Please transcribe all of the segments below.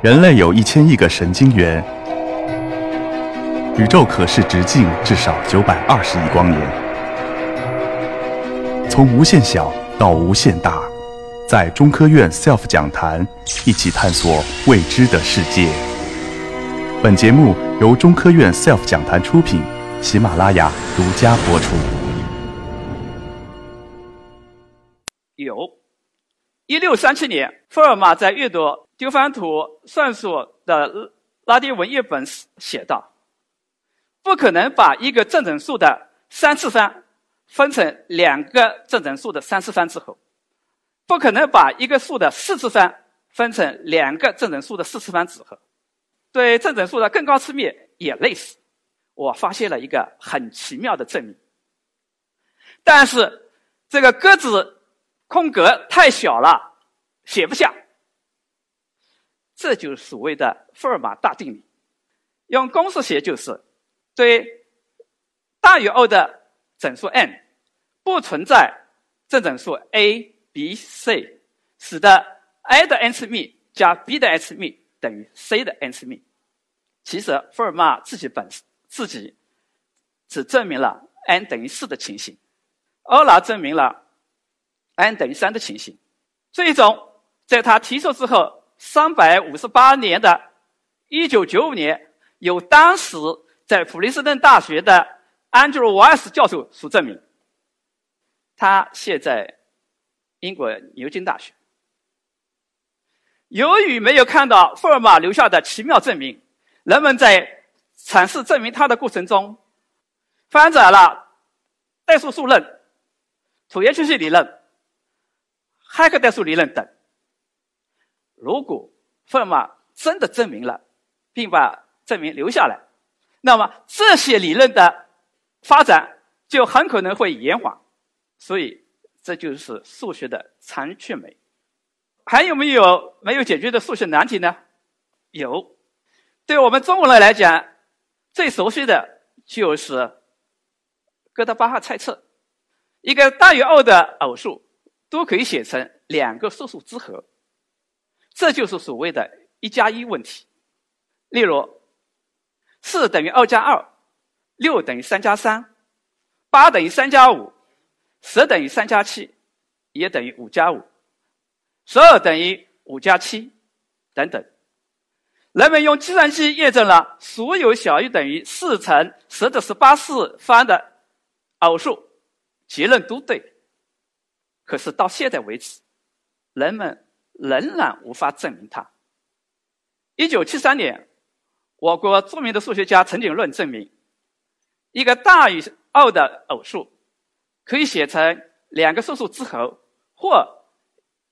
人类有一千亿个神经元，宇宙可视直径至少九百二十亿光年。从无限小到无限大，在中科院 SELF 讲坛一起探索未知的世界。本节目由中科院 SELF 讲坛出品，喜马拉雅独家播出。有，一六三七年，福尔马在阅读。丢番图算术的拉丁文译本写道：“不可能把一个正整数的三次方分成两个正整数的三次方之后，不可能把一个数的四次方分成两个正整数的四次方之后。对正整数的更高次幂也类似。我发现了一个很奇妙的证明，但是这个格子空格太小了，写不下。”这就是所谓的福尔马大定理，用公式写就是：对大于 O 的整数 n 不存在正整数 a、b、c，使得 a 的 n 次幂加 b 的 n 次幂等于 c 的 n 次幂。其实福尔马自己本自己只证明了 n 等于四的情形，欧拉证明了 n 等于三的情形。最终在他提出之后。三百五十八年的，一九九五年，由当时在普林斯顿大学的安吉罗·瓦尔斯教授所证明。他现在英国牛津大学。由于没有看到福尔马留下的奇妙证明，人们在阐释证明他的过程中，发展了代数数论、椭圆曲线理论、汉克代数理论等。如果福尔马真的证明了，并把证明留下来，那么这些理论的发展就很可能会延缓。所以，这就是数学的残缺美。还有没有没有解决的数学难题呢？有，对我们中国人来讲，最熟悉的就是哥德巴赫猜测：一个大于二的偶数都可以写成两个素数之和。这就是所谓的“一加一”问题。例如，四等于二加二，六等于三加三，八等于三加五，十等于三加七，也等于五加五，十二等于五加七，等等。人们用计算机验证了所有小于等于四乘十的十八次方的偶数，结论都对。可是到现在为止，人们。仍然无法证明它。一九七三年，我国著名的数学家陈景润证明，一个大于二的偶数可以写成两个素数之和，或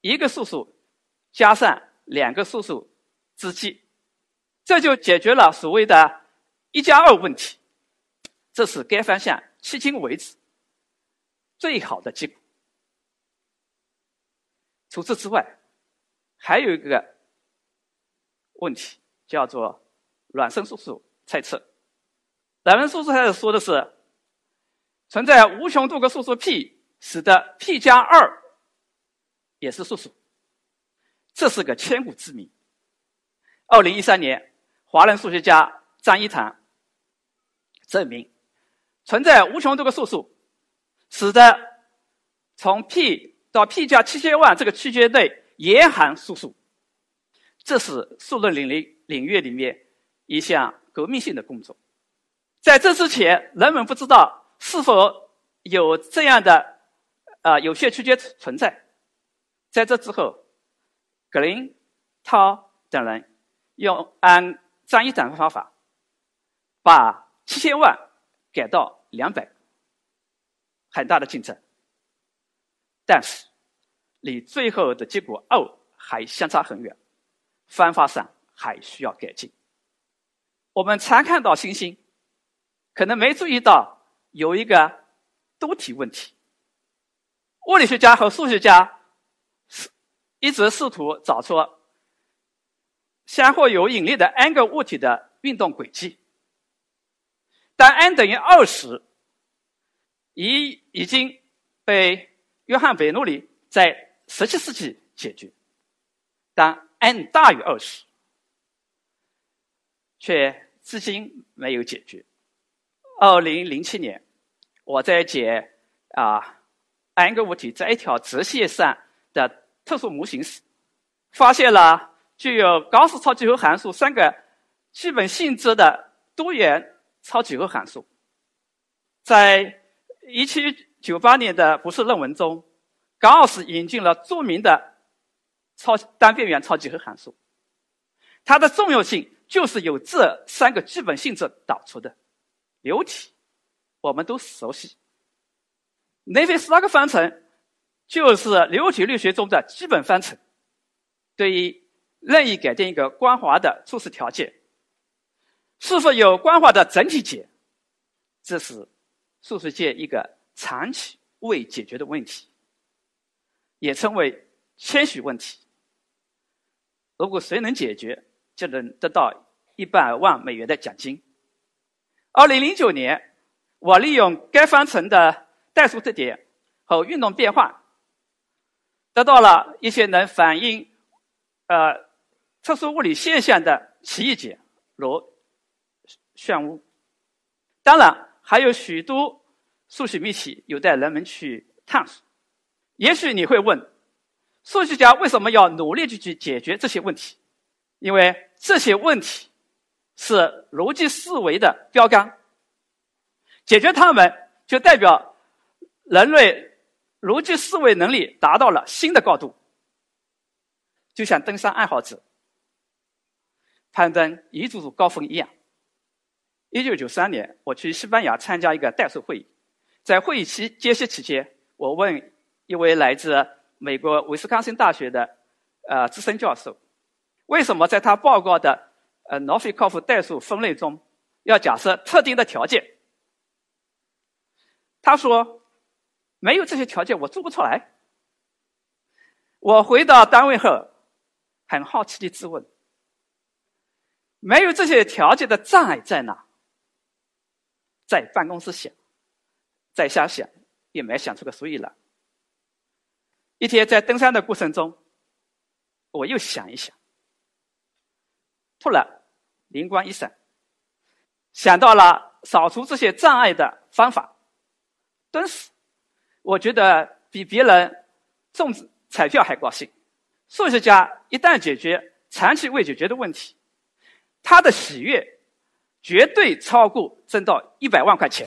一个素数加上两个素数之积，这就解决了所谓的“一加二”问题。这是该方向迄今为止最好的结果。除此之外，还有一个问题叫做孪生素数猜测。孪生素数猜测说的是存在无穷多个素数 p，使得 p 加二也是素数。这是个千古之谜。二零一三年，华人数学家张一堂证明存在无穷多个素数，使得从 p 到 p 加七千万这个区间内。严寒素数，这是数论领域领域里面一项革命性的工作。在这之前，人们不知道是否有这样的啊有限区间存在。在这之后，格林、涛等人用按张一展的方法，把七千万改到两百，很大的进展。但是。离最后的结果二还相差很远，方法上还需要改进。我们常看到星星，可能没注意到有一个多体问题。物理学家和数学家一直试图找出相互有引力的 n 个物体的运动轨迹。当 n 等于二时，已已经被约翰贝努里在十七世纪解决。当 n 大于二时，却至今没有解决。二零零七年，我在解啊 n 个物体在一条直线上的特殊模型时，发现了具有高斯超几何函数三个基本性质的多元超几何函数。在一七九八年的博士论文中，高奥斯引进了著名的超单边缘超几何函数，它的重要性就是由这三个基本性质导出的流体，我们都熟悉。内菲斯拉克方程就是流体力学中的基本方程。对于任意改变一个光滑的初始条件，是否有光滑的整体解，这是数学界一个长期未解决的问题，也称为千禧问题。如果谁能解决，就能得到一百万美元的奖金。二零零九年，我利用该方程的代数特点和运动变化，得到了一些能反映。呃，特殊物理现象的奇异解，如漩涡。当然，还有许多数学谜题有待人们去探索。也许你会问，数学家为什么要努力去去解决这些问题？因为这些问题是逻辑思维的标杆，解决它们就代表人类逻辑思维能力达到了新的高度。就像登山爱好者攀登一组组高峰一样。一九九三年，我去西班牙参加一个代数会议，在会议期间歇期间，我问一位来自美国威斯康星大学的呃资深教授，为什么在他报告的呃诺菲科夫代数分类中要假设特定的条件？他说，没有这些条件，我做不出来。我回到单位后。很好奇的质问：没有这些条件的障碍在哪？在办公室想，在家想，也没想出个所以然。一天在登山的过程中，我又想一想，突然灵光一闪，想到了扫除这些障碍的方法。顿时，我觉得比别人中彩票还高兴。数学家一旦解决长期未解决的问题，他的喜悦绝对超过挣到一百万块钱。